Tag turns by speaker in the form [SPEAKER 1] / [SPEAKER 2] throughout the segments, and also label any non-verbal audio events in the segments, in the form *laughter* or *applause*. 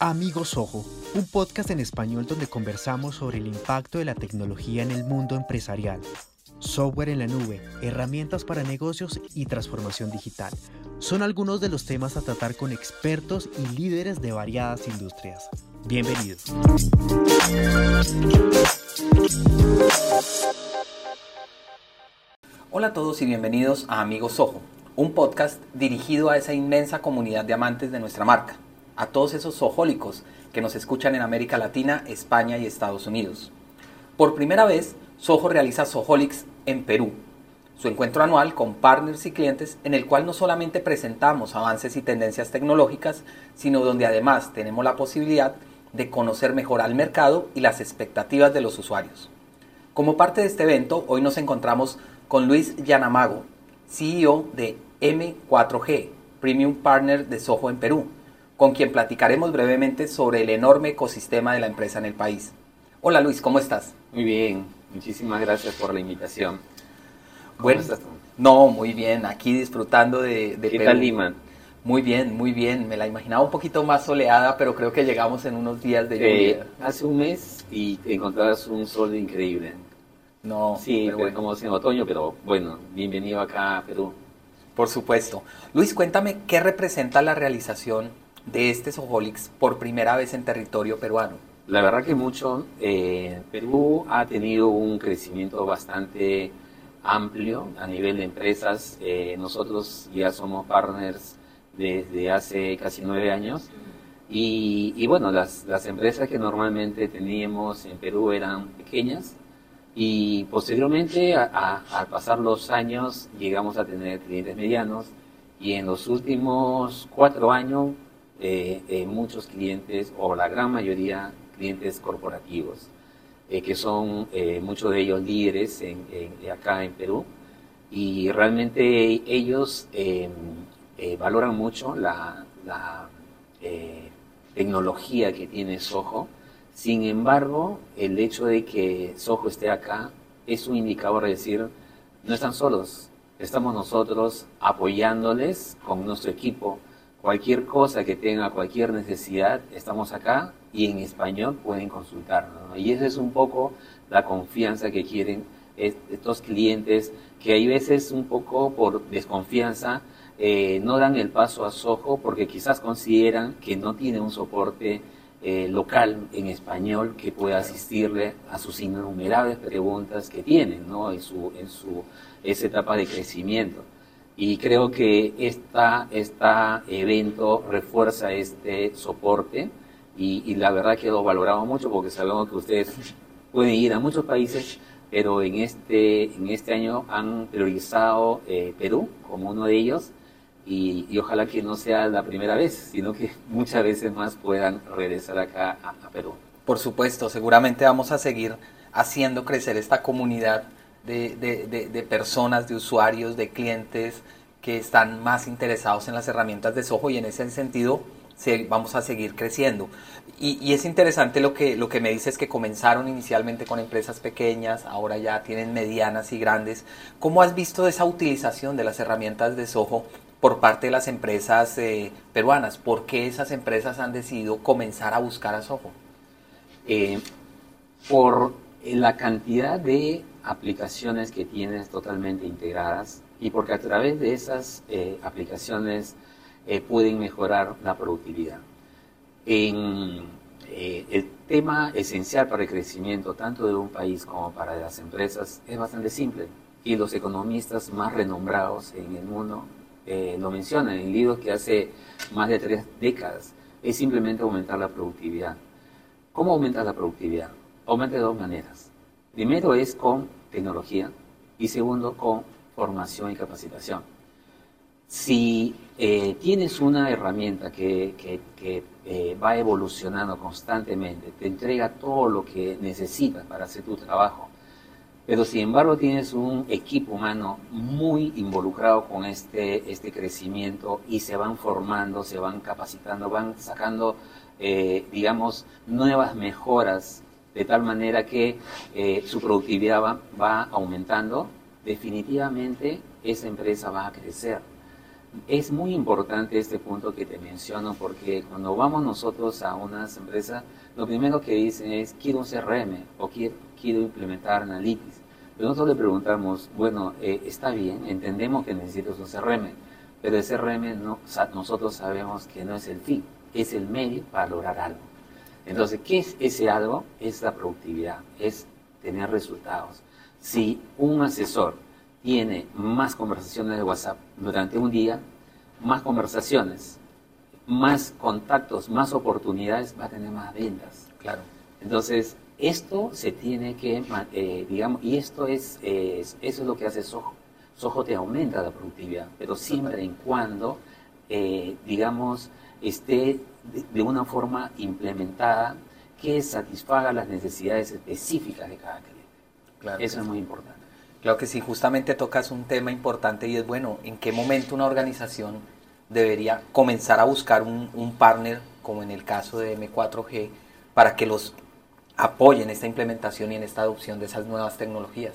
[SPEAKER 1] Amigos Ojo, un podcast en español donde conversamos sobre el impacto de la tecnología en el mundo empresarial, software en la nube, herramientas para negocios y transformación digital. Son algunos de los temas a tratar con expertos y líderes de variadas industrias. Bienvenidos.
[SPEAKER 2] Hola a todos y bienvenidos a Amigos Ojo, un podcast dirigido a esa inmensa comunidad de amantes de nuestra marca a todos esos zojólicos que nos escuchan en América Latina, España y Estados Unidos. Por primera vez, Soho realiza Soholics en Perú, su encuentro anual con partners y clientes en el cual no solamente presentamos avances y tendencias tecnológicas, sino donde además tenemos la posibilidad de conocer mejor al mercado y las expectativas de los usuarios. Como parte de este evento, hoy nos encontramos con Luis Yanamago, CEO de M4G, Premium Partner de Soho en Perú, con quien platicaremos brevemente sobre el enorme ecosistema de la empresa en el país. Hola Luis, ¿cómo estás?
[SPEAKER 3] Muy bien, muchísimas gracias por la invitación.
[SPEAKER 2] ¿Cómo bueno, estás tú? No, muy bien, aquí disfrutando de, de
[SPEAKER 3] ¿Qué tal Lima?
[SPEAKER 2] Muy bien, muy bien. Me la imaginaba un poquito más soleada, pero creo que llegamos en unos días de
[SPEAKER 3] eh,
[SPEAKER 2] lluvia.
[SPEAKER 3] hace un mes y encontrabas un sol increíble.
[SPEAKER 2] No,
[SPEAKER 3] sí, pero bueno. como en otoño, pero bueno, bienvenido acá a Perú.
[SPEAKER 2] Por supuesto. Luis, cuéntame qué representa la realización de este Soholix por primera vez en territorio peruano?
[SPEAKER 3] La verdad que mucho. Eh, Perú ha tenido un crecimiento bastante amplio a nivel de empresas. Eh, nosotros ya somos partners desde hace casi nueve años. Y, y bueno, las, las, empresas que normalmente teníamos en Perú eran pequeñas y posteriormente, al pasar los años, llegamos a tener clientes medianos y en los últimos cuatro años eh, eh, muchos clientes, o la gran mayoría, clientes corporativos, eh, que son muchos de ellos líderes en, acá en Perú. Y realmente ellos valoran mucho la tecnología que tiene Soho. Sin embargo, el hecho de que Soho esté acá es un indicador de decir, no están solos, estamos nosotros apoyándoles con nuestro equipo cualquier cosa que tenga, cualquier necesidad, estamos acá y en español pueden consultarnos. Y esa es un poco la confianza que quieren estos clientes, que hay veces un poco por desconfianza eh, no dan el paso a Soho porque quizás consideran que no tiene un soporte eh, local en español que pueda asistirle a sus innumerables preguntas que tienen ¿no? en, su, en su, esa etapa de crecimiento. Y creo que esta, este evento refuerza este soporte y, la verdad que lo valoramos mucho porque sabemos que ustedes pueden ir a muchos países, pero en este, en este año han priorizado eh, Perú como uno de ellos y, ojalá que no sea la primera vez, sino que *laughs* muchas veces más puedan regresar acá a, a Perú.
[SPEAKER 2] Por supuesto, seguramente vamos a seguir haciendo crecer esta comunidad de, de, personas, de usuarios, de clientes que están más interesados en las herramientas de Soho y en ese sentido vamos a seguir creciendo. Y, es interesante lo que, lo que me dices que comenzaron inicialmente con empresas pequeñas, ahora ya tienen medianas y grandes. ¿Cómo has visto esa utilización de las herramientas de Soho por parte de las empresas eh, peruanas? ¿Por qué esas empresas han decidido comenzar a buscar a Soho?
[SPEAKER 3] Eh, por la cantidad de aplicaciones que tienes totalmente integradas y porque a través de esas eh, aplicaciones eh, pueden mejorar la productividad. Eh, el tema esencial para el crecimiento tanto de un país como para las empresas es bastante simple y los economistas más renombrados en el mundo lo mencionan en libros que hace más de tres décadas. Es simplemente aumentar la productividad. ¿Cómo aumentar la productividad? Aumenta de dos maneras. Primero es con tecnología y segundo con formación y capacitación. Si eh, tienes una herramienta que, eh, va evolucionando constantemente, te entrega todo lo que necesitas para hacer tu trabajo, pero sin embargo tienes un equipo humano muy involucrado con este, este crecimiento y se van formando, se van capacitando, van sacando, eh, digamos, nuevas mejoras de tal manera que eh, su productividad va, aumentando, definitivamente esa empresa va a crecer. es muy importante este punto que te menciono porque cuando vamos nosotros a unas empresas, lo primero que dicen es quiero un CRM o quiero, implementar Analytics. Pero nosotros le preguntamos, bueno, eh, está bien, entendemos que necesitas un CRM, pero el CRM no, nosotros sabemos que no es el fin, es el medio para lograr algo. Entonces, ¿qué es ese algo? Es la productividad, es tener resultados. Si un asesor tiene más conversaciones de WhatsApp durante un día, más conversaciones, más contactos, más oportunidades, va a tener más ventas.
[SPEAKER 2] Claro.
[SPEAKER 3] Entonces, esto se tiene que, eh, digamos, y esto es, eso es lo que hace Soho. Soho te aumenta la productividad, pero siempre en cuando, eh, digamos, esté de, una forma implementada que satisfaga las necesidades específicas de cada cliente. Claro Eso es muy importante.
[SPEAKER 2] Claro que sí, justamente tocas un tema importante y es bueno, ¿en qué momento una organización debería comenzar a buscar un, partner, como en el caso de M4G, para que los apoyen en esta implementación y en esta adopción de esas nuevas tecnologías?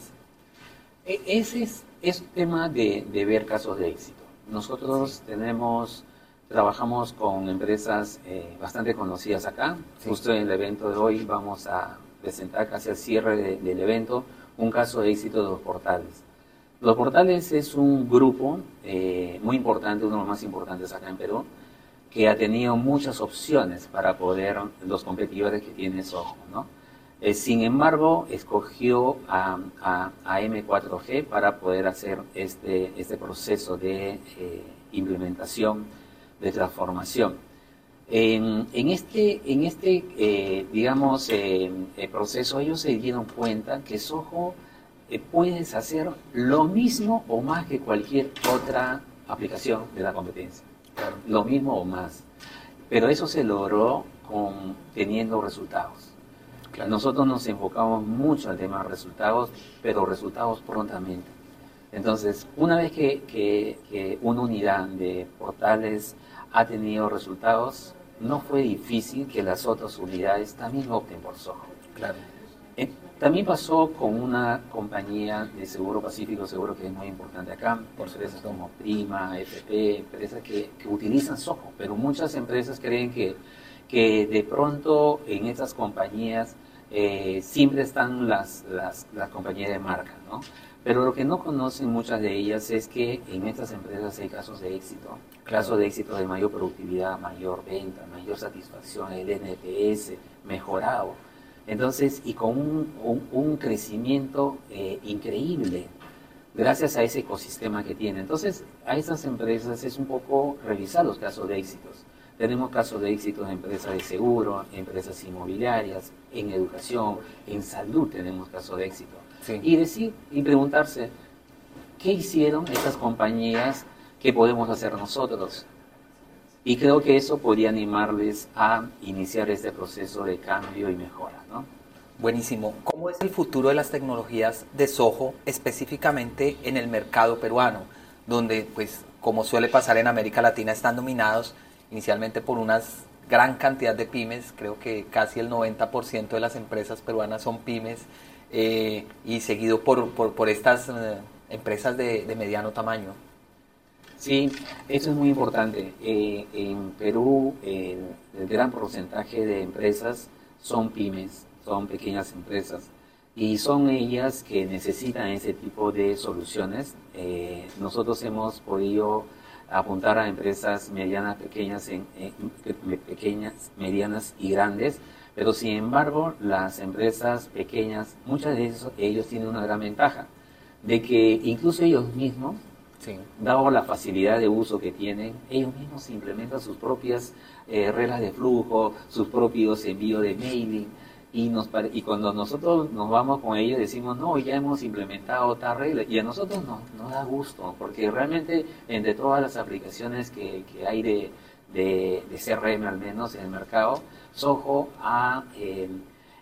[SPEAKER 3] E, ese es, es tema de, ver casos de éxito. Nosotros tenemos, trabajamos con empresas eh, bastante conocidas acá. Justo en el evento de hoy vamos a presentar casi al cierre del evento un caso de éxito de los portales. Los portales es un grupo eh, muy importante, uno de los más importantes acá en Perú, que ha tenido muchas opciones para poder, los competidores que tiene Soho, ¿no? Eh, sin embargo, escogió a, M4G para poder hacer este, este proceso de eh, implementación, de transformación. En, este, en este eh, digamos, eh, eh, proceso ellos se dieron cuenta que Soho puedes hacer lo mismo o más que cualquier otra aplicación de la competencia. Lo mismo o más. Pero eso se logró con, teniendo resultados. Nosotros nos enfocamos mucho al tema de resultados, pero resultados prontamente. Entonces, una vez que, que una unidad de portales ha tenido resultados, no fue difícil que las otras unidades también opten por Soho.
[SPEAKER 2] Claro.
[SPEAKER 3] Eh, también pasó con una compañía de seguro pacífico, seguro que es muy importante acá, por empresas como Prima, FP, empresas que, utilizan Soho, pero muchas empresas creen que, que de pronto en estas compañías eh, siempre están las, las, las compañías de marca, ¿no? Pero lo que no conocen muchas de ellas es que en estas empresas hay casos de éxito, casos de éxito de mayor productividad, mayor venta, mayor satisfacción, el NPS mejorado. Entonces, y con un, crecimiento eh, increíble gracias a ese ecosistema que tiene. Entonces, a estas empresas es un poco revisar los casos de éxitos. Tenemos casos de éxito en empresas de seguro, empresas inmobiliarias, en educación, en salud tenemos casos de éxito. Y decir y preguntarse, ¿qué hicieron estas compañías que podemos hacer nosotros? Y creo que eso podría animarles a iniciar este proceso de cambio y mejora, ¿no?
[SPEAKER 2] Buenísimo. ¿Cómo es el futuro de las tecnologías de Soho específicamente en el mercado peruano, donde, pues, como suele pasar en América Latina, están dominados inicialmente por una gran cantidad de pymes, creo que casi el 90% de las empresas peruanas son pymes, eh, y seguido por, por, estas eh, empresas de, mediano tamaño.
[SPEAKER 3] Sí, eso es muy importante. Eh, en Perú el, gran porcentaje de empresas son pymes, son pequeñas empresas y son ellas que necesitan ese tipo de soluciones. nosotros hemos podido apuntar a empresas medianas, pequeñas, en, pequeñas, medianas y grandes pero sin embargo, las empresas pequeñas, muchas de ellos, tienen una gran ventaja, de que incluso ellos mismos, dado la facilidad de uso que tienen, ellos mismos implementan sus propias eh, reglas de flujo, sus propios envíos de mailing, y, nos, y cuando nosotros nos vamos con ellos decimos, no, ya hemos implementado tal regla, y a nosotros nos, nos da gusto, porque realmente entre todas las aplicaciones que, que hay de, de, CRM al menos en el mercado, Soho eh,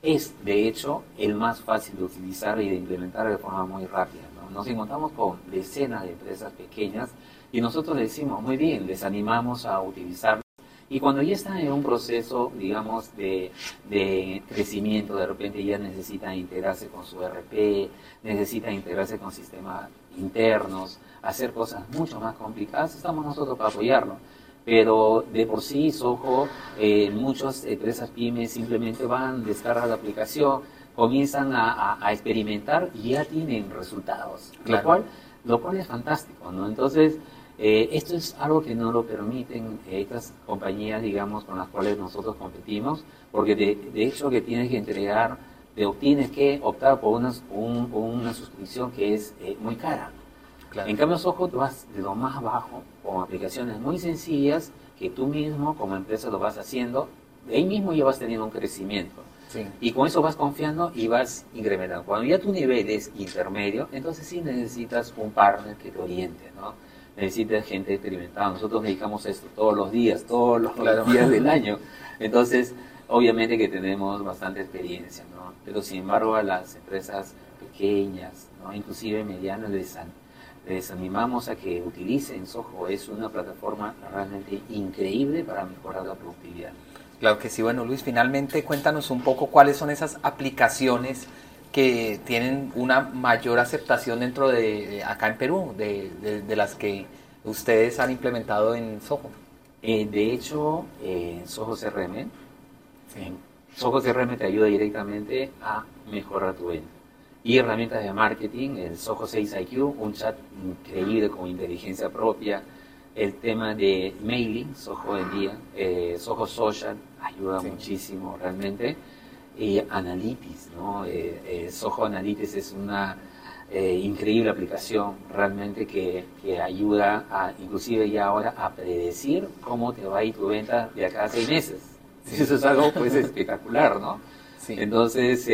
[SPEAKER 3] es, de hecho, el más fácil de utilizar y de implementar de forma muy rápida. Nos encontramos con decenas de empresas pequeñas y nosotros decimos, muy bien, les animamos a utilizar Y cuando ya están en un proceso, digamos, de, de crecimiento, de repente ya necesitan integrarse con su RP, necesitan integrarse con sistemas internos, hacer cosas mucho más complicadas, estamos nosotros para apoyarlo. Pero de por sí, Soho, eh, muchas empresas pymes simplemente van, descargan la aplicación, comienzan a, experimentar y ya tienen resultados, lo, cual, lo cual es fantástico, ¿no? Entonces, eh, esto es algo que no lo permiten estas compañías, digamos, con las cuales nosotros competimos, porque de, hecho que tienes que entregar, te tienes que optar por una, una suscripción que es eh, muy cara. En cambio, Soho tú vas de lo más bajo, con aplicaciones muy sencillas, que tú mismo como empresa lo vas haciendo, de ahí mismo ya vas teniendo un crecimiento. Y con eso vas confiando y vas incrementando. Cuando ya tu nivel es intermedio, entonces sí necesitas un partner que te oriente, ¿no? Necesita gente experimentada. Nosotros dedicamos esto todos los días, todos los días del *laughs* año. Entonces, obviamente que tenemos bastante experiencia, ¿no? Pero sin embargo a las empresas pequeñas, ¿no? inclusive medianas, les, les animamos a que utilicen Soho. Es una plataforma realmente increíble para mejorar la productividad.
[SPEAKER 2] Claro que sí. Bueno, Luis, finalmente cuéntanos un poco cuáles son esas aplicaciones que tienen una mayor aceptación dentro de, acá en Perú, de, las que ustedes han implementado en Soho.
[SPEAKER 3] Eh, de hecho, eh, Soho CRM, Soho CRM te ayuda directamente a mejorar tu venta. Y herramientas de marketing, el Soho 6 IQ, un chat increíble con inteligencia propia, el tema de mailing, Soho en día, eh, Soho Social, ayuda muchísimo realmente y Analytics, ¿no? Eh, eh, Soho Analytics es una eh, increíble aplicación realmente que, que, ayuda a, inclusive ya ahora, a predecir cómo te va a ir tu venta de acá a seis meses. Eso es algo pues espectacular, ¿no? Entonces,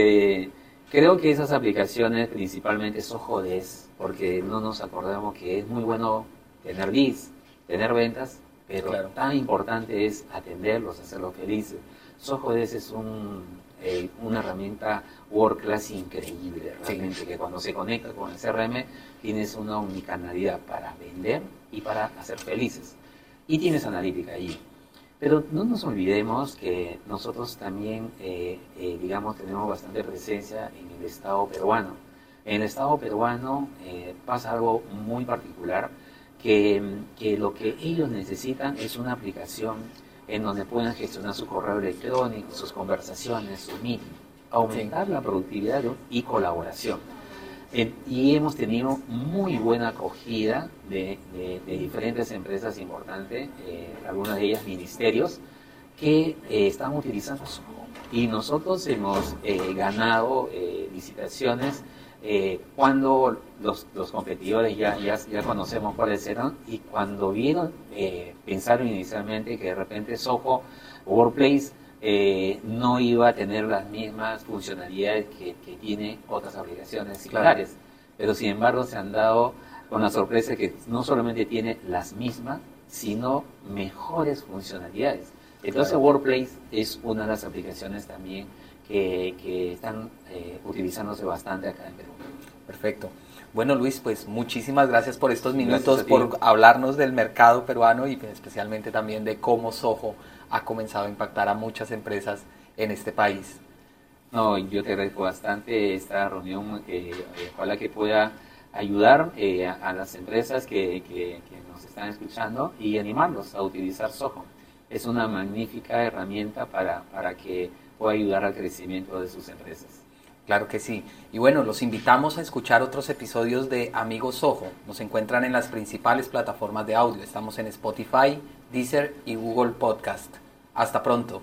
[SPEAKER 3] creo que esas aplicaciones, principalmente Soho Des, porque no nos acordamos que es muy bueno tener leads, tener ventas, pero tan importante es atenderlos, hacerlos felices. Soho Des es un eh, una herramienta World Class increíble, realmente, que cuando se conecta con el CRM tienes una unicanalidad para vender y para hacer felices. Y tienes analítica ahí. Pero no nos olvidemos que nosotros también, eh, eh, digamos, tenemos bastante presencia en el Estado peruano. En el Estado peruano pasa algo muy particular, que, que lo que ellos necesitan es una aplicación en donde puedan gestionar su correo electrónico, sus conversaciones, su meeting, aumentar la productividad y colaboración. y hemos tenido muy buena acogida de, diferentes empresas importantes, eh, algunas de ellas ministerios, que eh, están utilizando su y nosotros hemos eh, ganado licitaciones eh, cuando los, competidores ya, conocemos cuáles eran y cuando vieron, eh, pensaron inicialmente que de repente Soho Workplace eh, no iba a tener las mismas funcionalidades que, que tiene otras aplicaciones similares. Pero sin embargo se han dado con la sorpresa que no solamente tiene las mismas, sino mejores funcionalidades. Entonces Workplace es una de las aplicaciones también que, están eh, utilizándose bastante acá en Perú.
[SPEAKER 2] Perfecto. Bueno, Luis, pues muchísimas gracias por estos minutos, por hablarnos del mercado peruano y especialmente también de cómo Soho ha comenzado a impactar a muchas empresas en este país.
[SPEAKER 3] No, yo te agradezco bastante esta reunión, eh, ojalá que pueda ayudar eh, a, las empresas que, que, nos están escuchando y animarlos a utilizar Soho. Es una magnífica herramienta para, para que pueda ayudar al crecimiento de sus empresas.
[SPEAKER 2] Claro que sí. Y bueno, los invitamos a escuchar otros episodios de Amigos Ojo. Nos encuentran en las principales plataformas de audio. Estamos en Spotify, Deezer y Google Podcast. Hasta pronto.